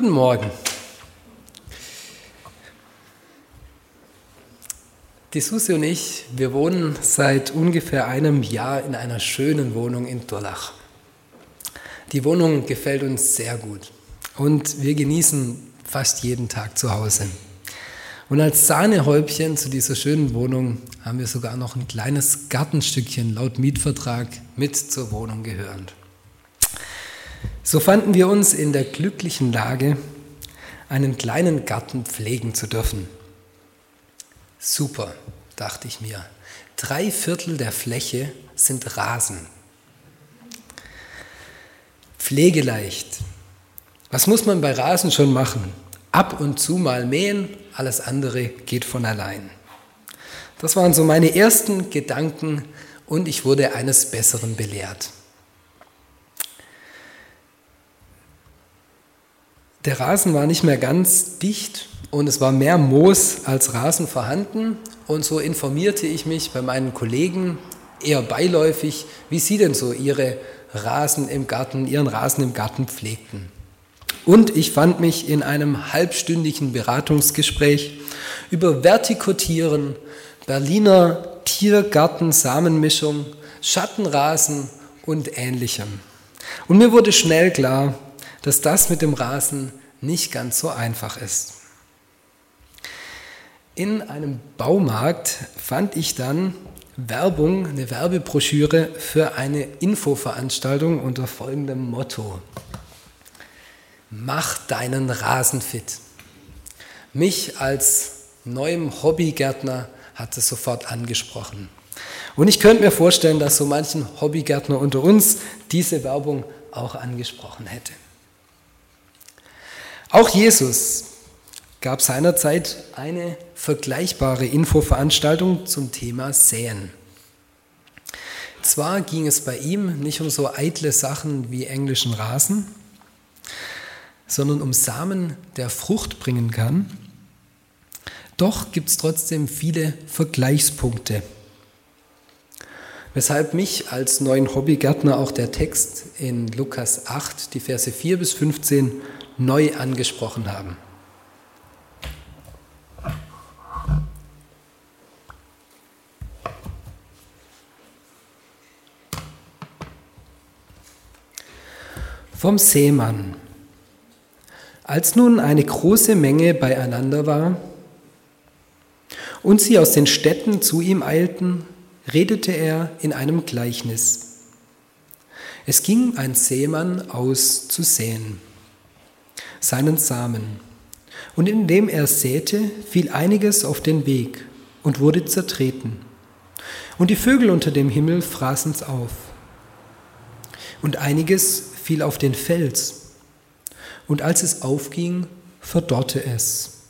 Guten Morgen. Die Susi und ich, wir wohnen seit ungefähr einem Jahr in einer schönen Wohnung in Durlach. Die Wohnung gefällt uns sehr gut und wir genießen fast jeden Tag zu Hause. Und als Sahnehäubchen zu dieser schönen Wohnung haben wir sogar noch ein kleines Gartenstückchen laut Mietvertrag mit zur Wohnung gehörend. So fanden wir uns in der glücklichen Lage, einen kleinen Garten pflegen zu dürfen. Super, dachte ich mir. Drei Viertel der Fläche sind Rasen. Pflegeleicht. Was muss man bei Rasen schon machen? Ab und zu mal mähen, alles andere geht von allein. Das waren so meine ersten Gedanken und ich wurde eines Besseren belehrt. Der Rasen war nicht mehr ganz dicht und es war mehr Moos als Rasen vorhanden. Und so informierte ich mich bei meinen Kollegen eher beiläufig, wie sie denn so ihre Rasen im Garten, ihren Rasen im Garten pflegten. Und ich fand mich in einem halbstündigen Beratungsgespräch über Vertikotieren, Berliner Tiergarten-Samenmischung, Schattenrasen und ähnlichem. Und mir wurde schnell klar, dass das mit dem Rasen nicht ganz so einfach ist. In einem Baumarkt fand ich dann Werbung, eine Werbebroschüre für eine Infoveranstaltung unter folgendem Motto. Mach deinen Rasen fit. Mich als neuem Hobbygärtner hat es sofort angesprochen. Und ich könnte mir vorstellen, dass so manchen Hobbygärtner unter uns diese Werbung auch angesprochen hätte. Auch Jesus gab seinerzeit eine vergleichbare Infoveranstaltung zum Thema Säen. Zwar ging es bei ihm nicht um so eitle Sachen wie englischen Rasen, sondern um Samen, der Frucht bringen kann. Doch gibt es trotzdem viele Vergleichspunkte, weshalb mich als neuen Hobbygärtner auch der Text in Lukas 8, die Verse 4 bis 15 neu angesprochen haben. Vom Seemann. Als nun eine große Menge beieinander war und sie aus den Städten zu ihm eilten, redete er in einem Gleichnis. Es ging ein Seemann aus zu säen seinen Samen. Und indem er säte, fiel einiges auf den Weg und wurde zertreten. Und die Vögel unter dem Himmel fraßen's auf. Und einiges fiel auf den Fels. Und als es aufging, verdorrte es,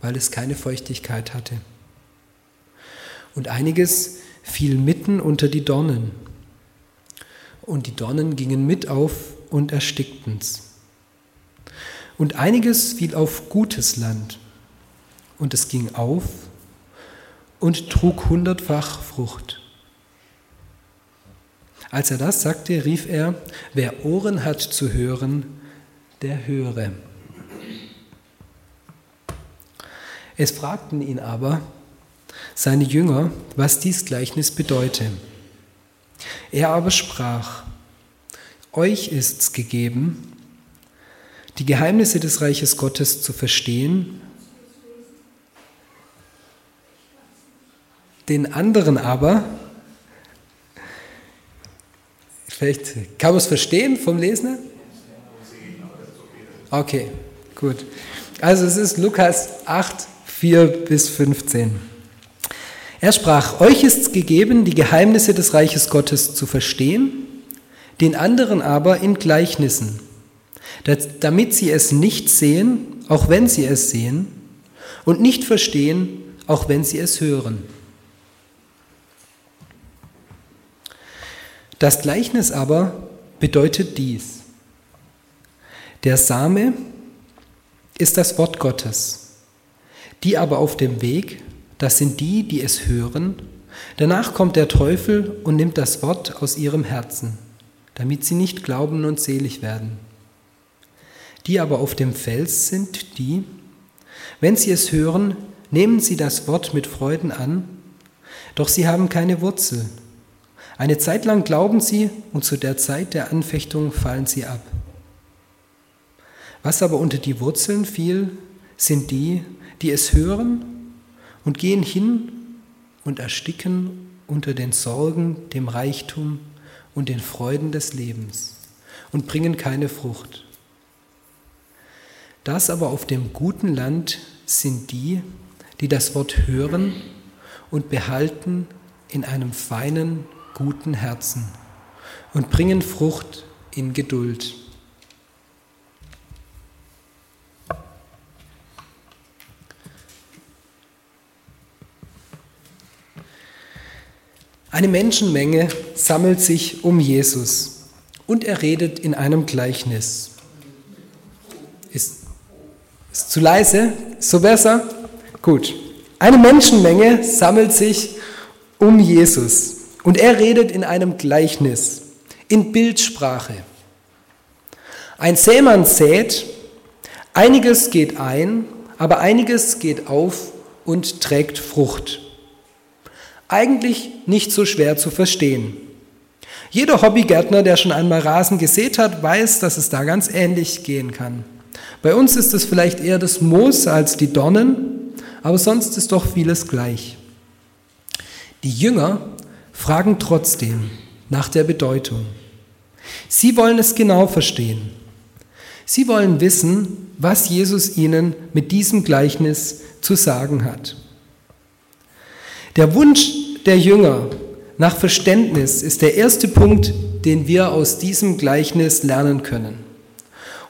weil es keine Feuchtigkeit hatte. Und einiges fiel mitten unter die Dornen. Und die Dornen gingen mit auf und erstickten's. Und einiges fiel auf gutes Land, und es ging auf und trug hundertfach Frucht. Als er das sagte, rief er, wer Ohren hat zu hören, der höre. Es fragten ihn aber seine Jünger, was dies Gleichnis bedeute. Er aber sprach, euch ist's gegeben, die Geheimnisse des Reiches Gottes zu verstehen, den anderen aber, vielleicht kann man es verstehen vom Lesen? Okay, gut. Also es ist Lukas 8, 4 bis 15. Er sprach, euch ist gegeben, die Geheimnisse des Reiches Gottes zu verstehen, den anderen aber in Gleichnissen damit sie es nicht sehen, auch wenn sie es sehen, und nicht verstehen, auch wenn sie es hören. Das Gleichnis aber bedeutet dies. Der Same ist das Wort Gottes, die aber auf dem Weg, das sind die, die es hören, danach kommt der Teufel und nimmt das Wort aus ihrem Herzen, damit sie nicht glauben und selig werden. Die aber auf dem Fels sind die, wenn sie es hören, nehmen sie das Wort mit Freuden an, doch sie haben keine Wurzel. Eine Zeit lang glauben sie und zu der Zeit der Anfechtung fallen sie ab. Was aber unter die Wurzeln fiel, sind die, die es hören und gehen hin und ersticken unter den Sorgen, dem Reichtum und den Freuden des Lebens und bringen keine Frucht. Das aber auf dem guten Land sind die, die das Wort hören und behalten in einem feinen, guten Herzen und bringen Frucht in Geduld. Eine Menschenmenge sammelt sich um Jesus und er redet in einem Gleichnis. Ist, ist zu leise? So besser? Gut. Eine Menschenmenge sammelt sich um Jesus und er redet in einem Gleichnis, in Bildsprache. Ein Sämann sät, einiges geht ein, aber einiges geht auf und trägt Frucht eigentlich nicht so schwer zu verstehen. Jeder Hobbygärtner, der schon einmal Rasen gesät hat, weiß, dass es da ganz ähnlich gehen kann. Bei uns ist es vielleicht eher das Moos als die Dornen, aber sonst ist doch vieles gleich. Die Jünger fragen trotzdem nach der Bedeutung. Sie wollen es genau verstehen. Sie wollen wissen, was Jesus ihnen mit diesem Gleichnis zu sagen hat. Der Wunsch der Jünger nach Verständnis ist der erste Punkt, den wir aus diesem Gleichnis lernen können.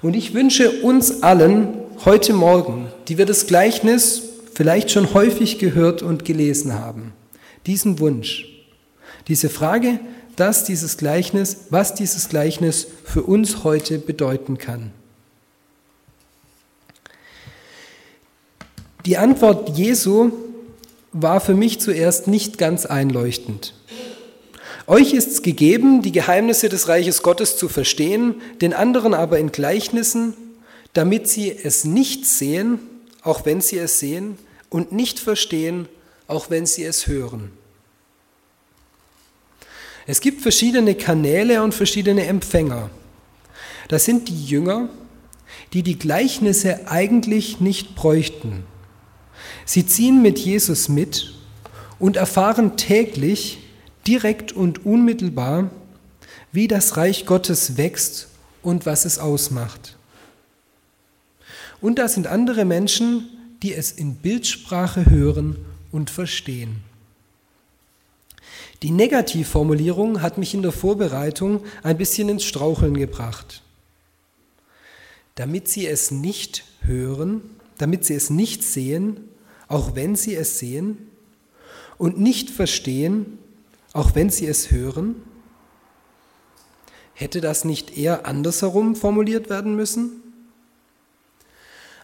Und ich wünsche uns allen heute Morgen, die wir das Gleichnis vielleicht schon häufig gehört und gelesen haben, diesen Wunsch, diese Frage, dass dieses Gleichnis, was dieses Gleichnis für uns heute bedeuten kann. Die Antwort Jesu war für mich zuerst nicht ganz einleuchtend. Euch ist es gegeben, die Geheimnisse des Reiches Gottes zu verstehen, den anderen aber in Gleichnissen, damit sie es nicht sehen, auch wenn sie es sehen, und nicht verstehen, auch wenn sie es hören. Es gibt verschiedene Kanäle und verschiedene Empfänger. Das sind die Jünger, die die Gleichnisse eigentlich nicht bräuchten. Sie ziehen mit Jesus mit und erfahren täglich, direkt und unmittelbar, wie das Reich Gottes wächst und was es ausmacht. Und da sind andere Menschen, die es in Bildsprache hören und verstehen. Die Negativformulierung hat mich in der Vorbereitung ein bisschen ins Straucheln gebracht. Damit sie es nicht hören, damit sie es nicht sehen, auch wenn sie es sehen, und nicht verstehen, auch wenn sie es hören? Hätte das nicht eher andersherum formuliert werden müssen?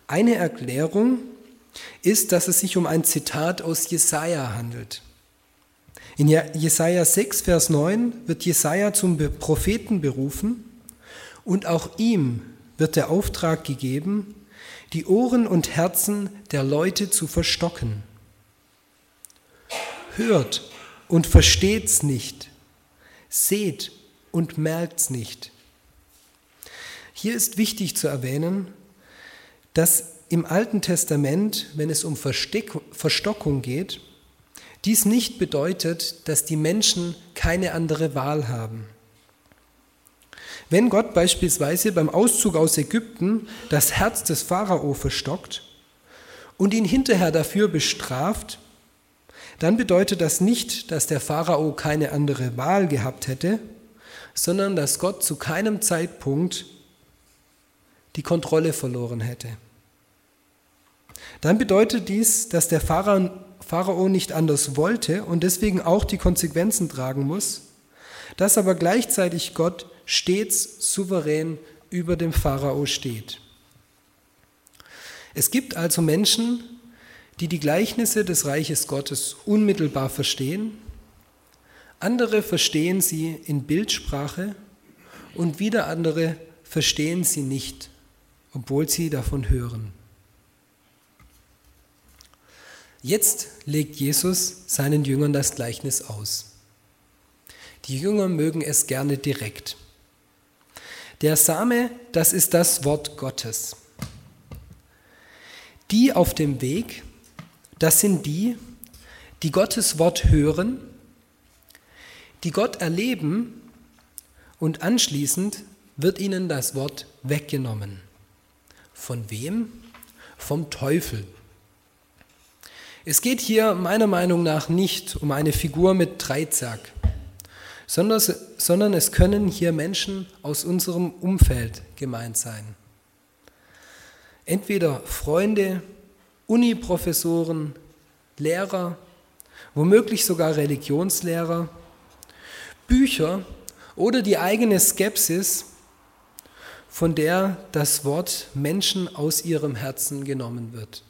Eine Erklärung ist, dass es sich um ein Zitat aus Jesaja handelt. In Jesaja 6, Vers 9 wird Jesaja zum Propheten berufen und auch ihm wird der Auftrag gegeben, die Ohren und Herzen der Leute zu verstocken. Hört und versteht's nicht, seht und merkt's nicht. Hier ist wichtig zu erwähnen, dass im Alten Testament, wenn es um Verstockung geht, dies nicht bedeutet, dass die Menschen keine andere Wahl haben. Wenn Gott beispielsweise beim Auszug aus Ägypten das Herz des Pharao verstockt und ihn hinterher dafür bestraft, dann bedeutet das nicht, dass der Pharao keine andere Wahl gehabt hätte, sondern dass Gott zu keinem Zeitpunkt die Kontrolle verloren hätte. Dann bedeutet dies, dass der Pharao nicht anders wollte und deswegen auch die Konsequenzen tragen muss, dass aber gleichzeitig Gott stets souverän über dem Pharao steht. Es gibt also Menschen, die die Gleichnisse des Reiches Gottes unmittelbar verstehen, andere verstehen sie in Bildsprache und wieder andere verstehen sie nicht obwohl sie davon hören. Jetzt legt Jesus seinen Jüngern das Gleichnis aus. Die Jünger mögen es gerne direkt. Der Same, das ist das Wort Gottes. Die auf dem Weg, das sind die, die Gottes Wort hören, die Gott erleben und anschließend wird ihnen das Wort weggenommen. Von wem? Vom Teufel. Es geht hier meiner Meinung nach nicht um eine Figur mit Dreizack, sondern, es können hier Menschen aus unserem Umfeld gemeint sein. Entweder Freunde, Uniprofessoren, Lehrer, womöglich sogar Religionslehrer, Bücher oder die eigene Skepsis, von der das Wort Menschen aus ihrem Herzen genommen wird.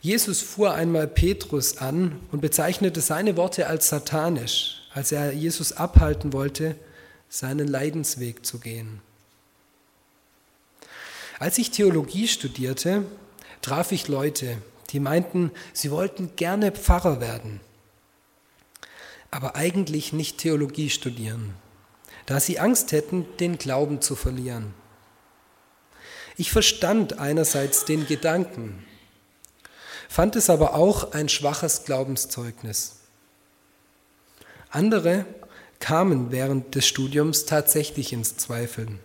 Jesus fuhr einmal Petrus an und bezeichnete seine Worte als satanisch, als er Jesus abhalten wollte, seinen Leidensweg zu gehen. Als ich Theologie studierte, traf ich Leute, die meinten, sie wollten gerne Pfarrer werden aber eigentlich nicht Theologie studieren, da sie Angst hätten, den Glauben zu verlieren. Ich verstand einerseits den Gedanken, fand es aber auch ein schwaches Glaubenszeugnis. Andere kamen während des Studiums tatsächlich ins Zweifeln.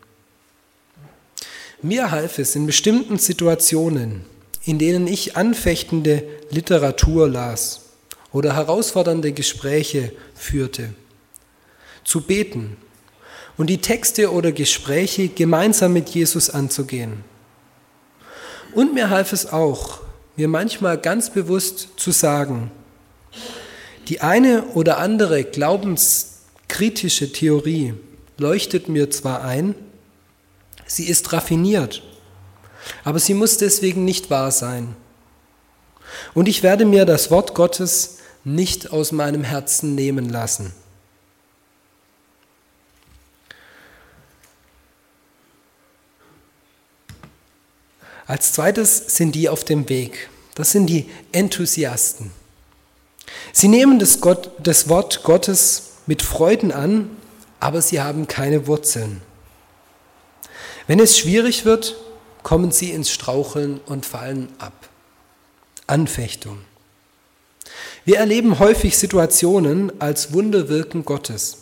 Mir half es in bestimmten Situationen, in denen ich anfechtende Literatur las oder herausfordernde Gespräche führte, zu beten und die Texte oder Gespräche gemeinsam mit Jesus anzugehen. Und mir half es auch, mir manchmal ganz bewusst zu sagen, die eine oder andere glaubenskritische Theorie leuchtet mir zwar ein, sie ist raffiniert, aber sie muss deswegen nicht wahr sein. Und ich werde mir das Wort Gottes nicht aus meinem Herzen nehmen lassen. Als zweites sind die auf dem Weg. Das sind die Enthusiasten. Sie nehmen das, Gott, das Wort Gottes mit Freuden an, aber sie haben keine Wurzeln. Wenn es schwierig wird, kommen sie ins Straucheln und fallen ab. Anfechtung. Wir erleben häufig Situationen als Wunderwirken Gottes,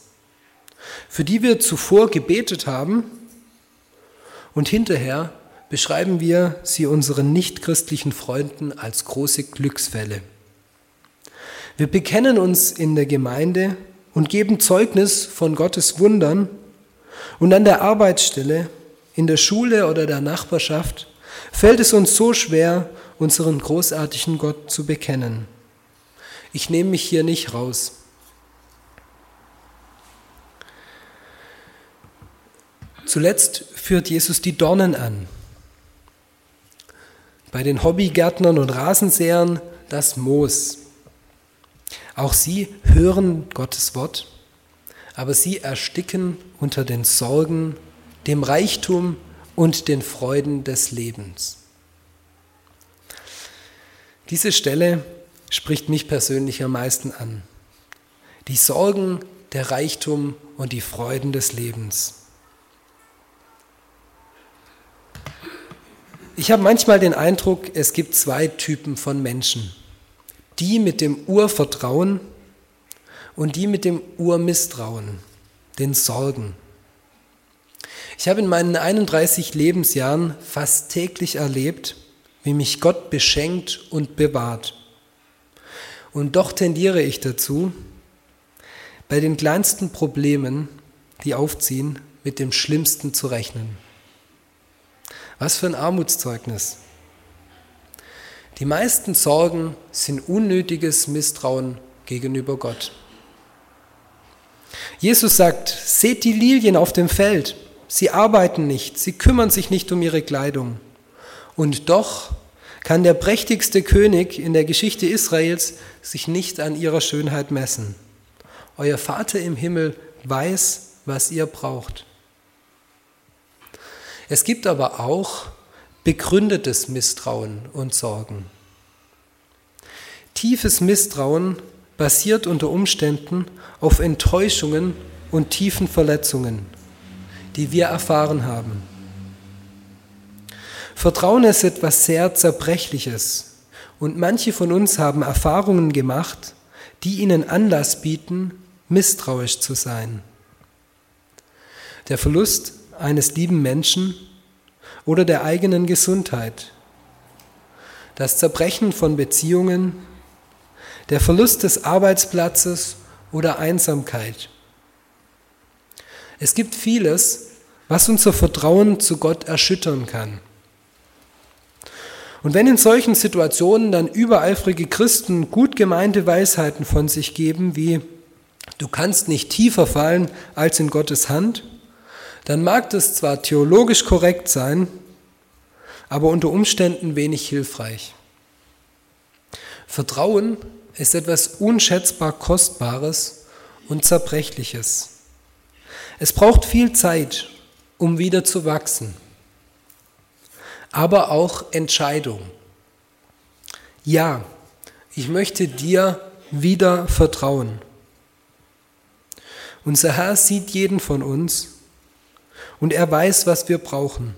für die wir zuvor gebetet haben und hinterher beschreiben wir sie unseren nichtchristlichen Freunden als große Glücksfälle. Wir bekennen uns in der Gemeinde und geben Zeugnis von Gottes Wundern und an der Arbeitsstelle, in der Schule oder der Nachbarschaft fällt es uns so schwer, unseren großartigen Gott zu bekennen. Ich nehme mich hier nicht raus. Zuletzt führt Jesus die Dornen an. Bei den Hobbygärtnern und Rasensäern das Moos. Auch sie hören Gottes Wort, aber sie ersticken unter den Sorgen, dem Reichtum und den Freuden des Lebens. Diese Stelle spricht mich persönlich am meisten an. Die Sorgen, der Reichtum und die Freuden des Lebens. Ich habe manchmal den Eindruck, es gibt zwei Typen von Menschen. Die mit dem Urvertrauen und die mit dem Urmisstrauen, den Sorgen. Ich habe in meinen 31 Lebensjahren fast täglich erlebt, wie mich Gott beschenkt und bewahrt. Und doch tendiere ich dazu, bei den kleinsten Problemen, die aufziehen, mit dem Schlimmsten zu rechnen. Was für ein Armutszeugnis. Die meisten Sorgen sind unnötiges Misstrauen gegenüber Gott. Jesus sagt, seht die Lilien auf dem Feld, sie arbeiten nicht, sie kümmern sich nicht um ihre Kleidung. Und doch kann der prächtigste König in der Geschichte Israels sich nicht an ihrer Schönheit messen. Euer Vater im Himmel weiß, was ihr braucht. Es gibt aber auch begründetes Misstrauen und Sorgen. Tiefes Misstrauen basiert unter Umständen auf Enttäuschungen und tiefen Verletzungen, die wir erfahren haben. Vertrauen ist etwas sehr Zerbrechliches und manche von uns haben Erfahrungen gemacht, die ihnen Anlass bieten, misstrauisch zu sein. Der Verlust eines lieben Menschen oder der eigenen Gesundheit, das Zerbrechen von Beziehungen, der Verlust des Arbeitsplatzes oder Einsamkeit. Es gibt vieles, was unser Vertrauen zu Gott erschüttern kann. Und wenn in solchen Situationen dann übereifrige Christen gut gemeinte Weisheiten von sich geben, wie du kannst nicht tiefer fallen als in Gottes Hand, dann mag das zwar theologisch korrekt sein, aber unter Umständen wenig hilfreich. Vertrauen ist etwas unschätzbar Kostbares und Zerbrechliches. Es braucht viel Zeit, um wieder zu wachsen, aber auch Entscheidung. Ja, ich möchte dir wieder vertrauen. Unser Herr sieht jeden von uns und er weiß, was wir brauchen.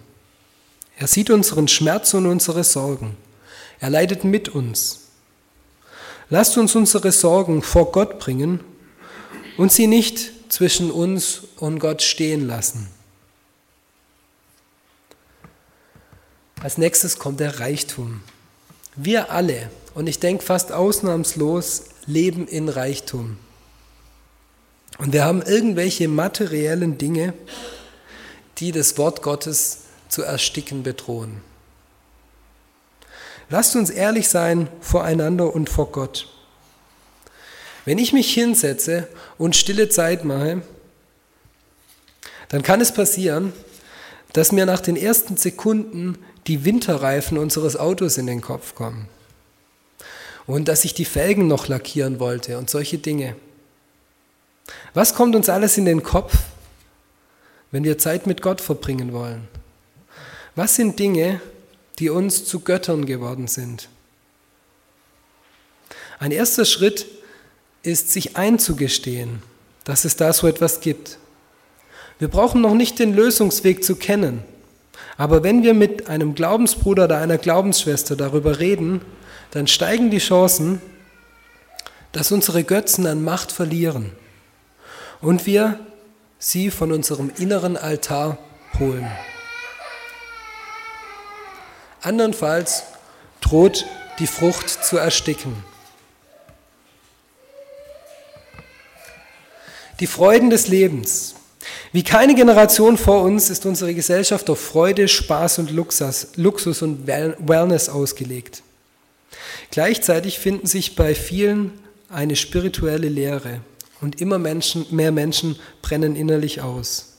Er sieht unseren Schmerz und unsere Sorgen. Er leidet mit uns. Lasst uns unsere Sorgen vor Gott bringen und sie nicht zwischen uns und Gott stehen lassen. Als nächstes kommt der Reichtum. Wir alle, und ich denke fast ausnahmslos, leben in Reichtum. Und wir haben irgendwelche materiellen Dinge, die das Wort Gottes zu ersticken bedrohen. Lasst uns ehrlich sein voreinander und vor Gott. Wenn ich mich hinsetze und stille Zeit mache, dann kann es passieren, dass mir nach den ersten Sekunden die Winterreifen unseres Autos in den Kopf kommen und dass ich die Felgen noch lackieren wollte und solche Dinge. Was kommt uns alles in den Kopf, wenn wir Zeit mit Gott verbringen wollen? Was sind Dinge, die uns zu Göttern geworden sind? Ein erster Schritt ist, sich einzugestehen, dass es da so etwas gibt. Wir brauchen noch nicht den Lösungsweg zu kennen, aber wenn wir mit einem Glaubensbruder oder einer Glaubensschwester darüber reden, dann steigen die Chancen, dass unsere Götzen an Macht verlieren und wir sie von unserem inneren Altar holen. Andernfalls droht die Frucht zu ersticken. Die Freuden des Lebens. Wie keine Generation vor uns ist unsere Gesellschaft auf Freude, Spaß und Luxus, Luxus und Wellness ausgelegt. Gleichzeitig finden sich bei vielen eine spirituelle Lehre und immer Menschen, mehr Menschen brennen innerlich aus.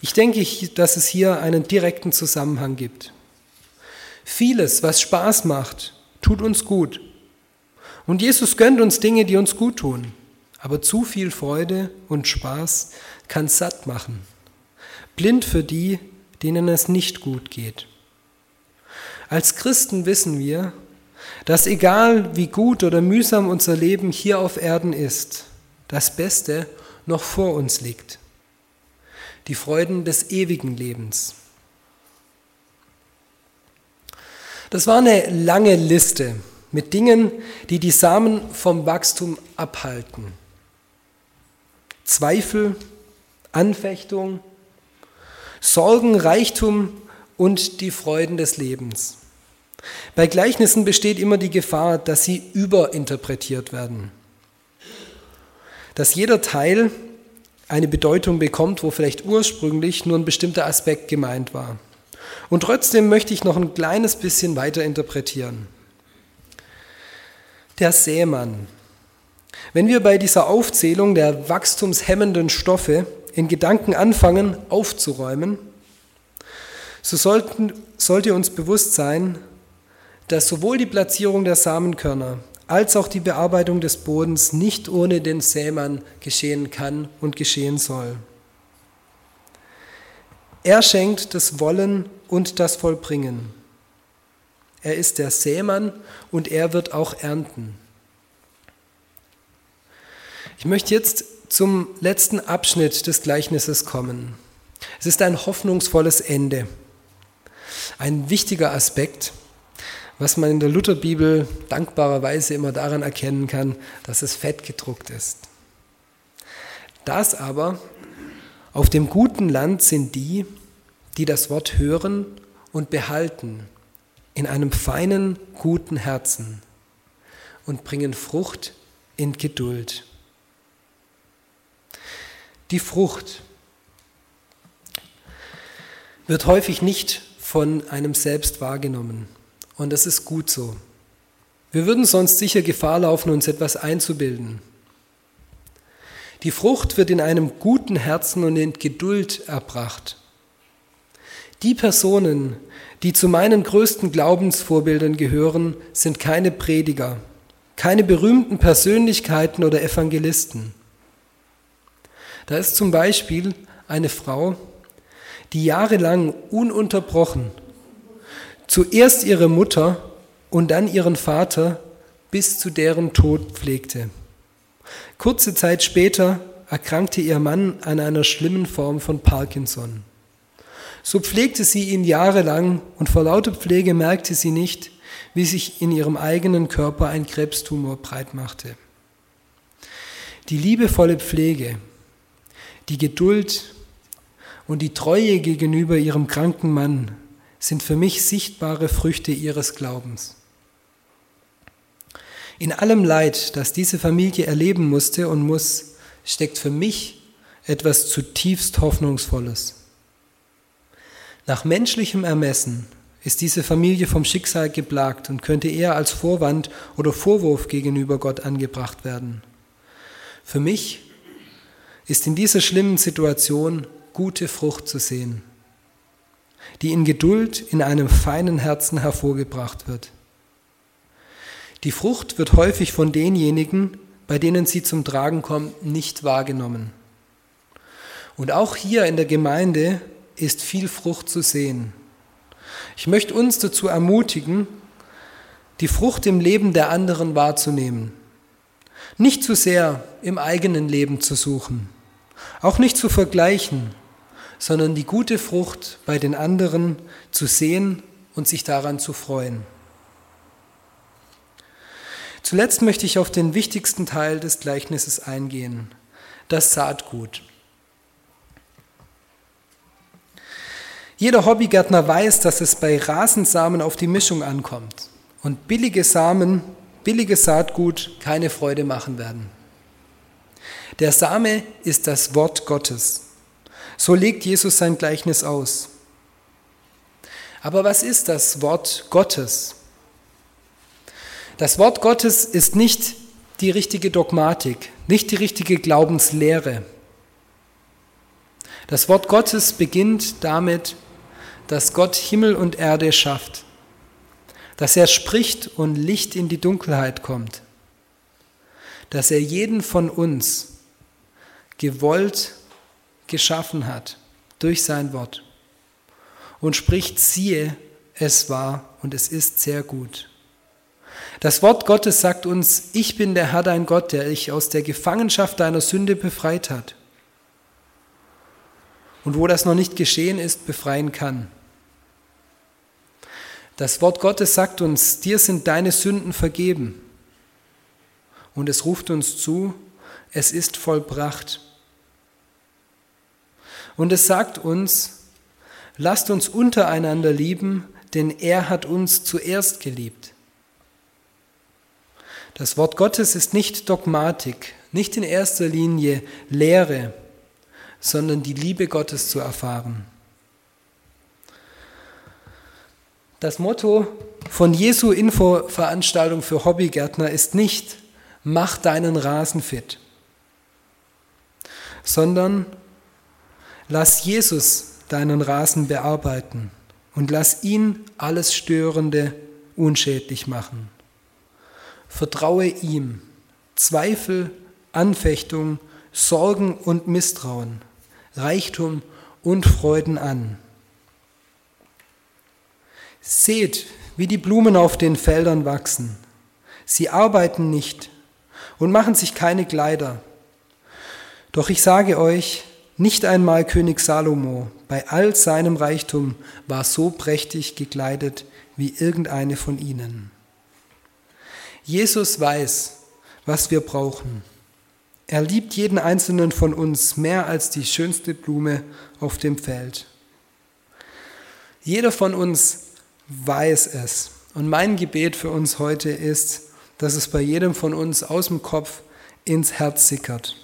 Ich denke, dass es hier einen direkten Zusammenhang gibt. Vieles, was Spaß macht, tut uns gut. Und Jesus gönnt uns Dinge, die uns gut tun. Aber zu viel Freude und Spaß kann satt machen. Blind für die, denen es nicht gut geht. Als Christen wissen wir, dass egal wie gut oder mühsam unser Leben hier auf Erden ist, das Beste noch vor uns liegt. Die Freuden des ewigen Lebens. Das war eine lange Liste mit Dingen, die die Samen vom Wachstum abhalten. Zweifel, Anfechtung, Sorgen, Reichtum und die Freuden des Lebens. Bei Gleichnissen besteht immer die Gefahr, dass sie überinterpretiert werden. Dass jeder Teil eine Bedeutung bekommt, wo vielleicht ursprünglich nur ein bestimmter Aspekt gemeint war. Und trotzdem möchte ich noch ein kleines bisschen weiter interpretieren. Der Sämann. Wenn wir bei dieser Aufzählung der wachstumshemmenden Stoffe in Gedanken anfangen aufzuräumen, so sollten, sollte uns bewusst sein, dass sowohl die Platzierung der Samenkörner als auch die Bearbeitung des Bodens nicht ohne den Sämann geschehen kann und geschehen soll. Er schenkt das Wollen und das Vollbringen. Er ist der Sämann und er wird auch ernten. Ich möchte jetzt zum letzten Abschnitt des Gleichnisses kommen. Es ist ein hoffnungsvolles Ende. Ein wichtiger Aspekt, was man in der Lutherbibel dankbarerweise immer daran erkennen kann, dass es fett gedruckt ist. Das aber auf dem guten Land sind die, die das Wort hören und behalten in einem feinen, guten Herzen und bringen Frucht in Geduld. Die Frucht wird häufig nicht von einem selbst wahrgenommen. Und das ist gut so. Wir würden sonst sicher Gefahr laufen, uns etwas einzubilden. Die Frucht wird in einem guten Herzen und in Geduld erbracht. Die Personen, die zu meinen größten Glaubensvorbildern gehören, sind keine Prediger, keine berühmten Persönlichkeiten oder Evangelisten. Da ist zum Beispiel eine Frau, die jahrelang ununterbrochen zuerst ihre Mutter und dann ihren Vater bis zu deren Tod pflegte. Kurze Zeit später erkrankte ihr Mann an einer schlimmen Form von Parkinson. So pflegte sie ihn jahrelang und vor lauter Pflege merkte sie nicht, wie sich in ihrem eigenen Körper ein Krebstumor breitmachte. Die liebevolle Pflege, die Geduld und die Treue gegenüber ihrem kranken Mann sind für mich sichtbare Früchte ihres Glaubens. In allem Leid, das diese Familie erleben musste und muss, steckt für mich etwas zutiefst Hoffnungsvolles. Nach menschlichem Ermessen ist diese Familie vom Schicksal geplagt und könnte eher als Vorwand oder Vorwurf gegenüber Gott angebracht werden. Für mich ist in dieser schlimmen Situation gute Frucht zu sehen, die in Geduld in einem feinen Herzen hervorgebracht wird. Die Frucht wird häufig von denjenigen, bei denen sie zum Tragen kommt, nicht wahrgenommen. Und auch hier in der Gemeinde ist viel Frucht zu sehen. Ich möchte uns dazu ermutigen, die Frucht im Leben der anderen wahrzunehmen. Nicht zu sehr im eigenen Leben zu suchen, auch nicht zu vergleichen, sondern die gute Frucht bei den anderen zu sehen und sich daran zu freuen. Zuletzt möchte ich auf den wichtigsten Teil des Gleichnisses eingehen, das Saatgut. Jeder Hobbygärtner weiß, dass es bei Rasensamen auf die Mischung ankommt und billige Samen, billiges Saatgut keine Freude machen werden. Der Same ist das Wort Gottes. So legt Jesus sein Gleichnis aus. Aber was ist das Wort Gottes? Das Wort Gottes ist nicht die richtige Dogmatik, nicht die richtige Glaubenslehre. Das Wort Gottes beginnt damit, dass Gott Himmel und Erde schafft, dass er spricht und Licht in die Dunkelheit kommt, dass er jeden von uns gewollt geschaffen hat durch sein Wort und spricht, siehe, es war und es ist sehr gut. Das Wort Gottes sagt uns, ich bin der Herr dein Gott, der dich aus der Gefangenschaft deiner Sünde befreit hat. Und wo das noch nicht geschehen ist, befreien kann. Das Wort Gottes sagt uns, dir sind deine Sünden vergeben. Und es ruft uns zu, es ist vollbracht. Und es sagt uns, lasst uns untereinander lieben, denn er hat uns zuerst geliebt. Das Wort Gottes ist nicht Dogmatik, nicht in erster Linie Lehre, sondern die Liebe Gottes zu erfahren. Das Motto von Jesu Infoveranstaltung für Hobbygärtner ist nicht, mach deinen Rasen fit, sondern Lass Jesus deinen Rasen bearbeiten und lass ihn alles Störende unschädlich machen. Vertraue ihm. Zweifel, Anfechtung, Sorgen und Misstrauen, Reichtum und Freuden an. Seht, wie die Blumen auf den Feldern wachsen. Sie arbeiten nicht und machen sich keine Kleider. Doch ich sage euch, nicht einmal König Salomo bei all seinem Reichtum war so prächtig gekleidet wie irgendeine von ihnen. Jesus weiß, was wir brauchen. Er liebt jeden einzelnen von uns mehr als die schönste Blume auf dem Feld. Jeder von uns weiß es. Und mein Gebet für uns heute ist, dass es bei jedem von uns aus dem Kopf ins Herz sickert.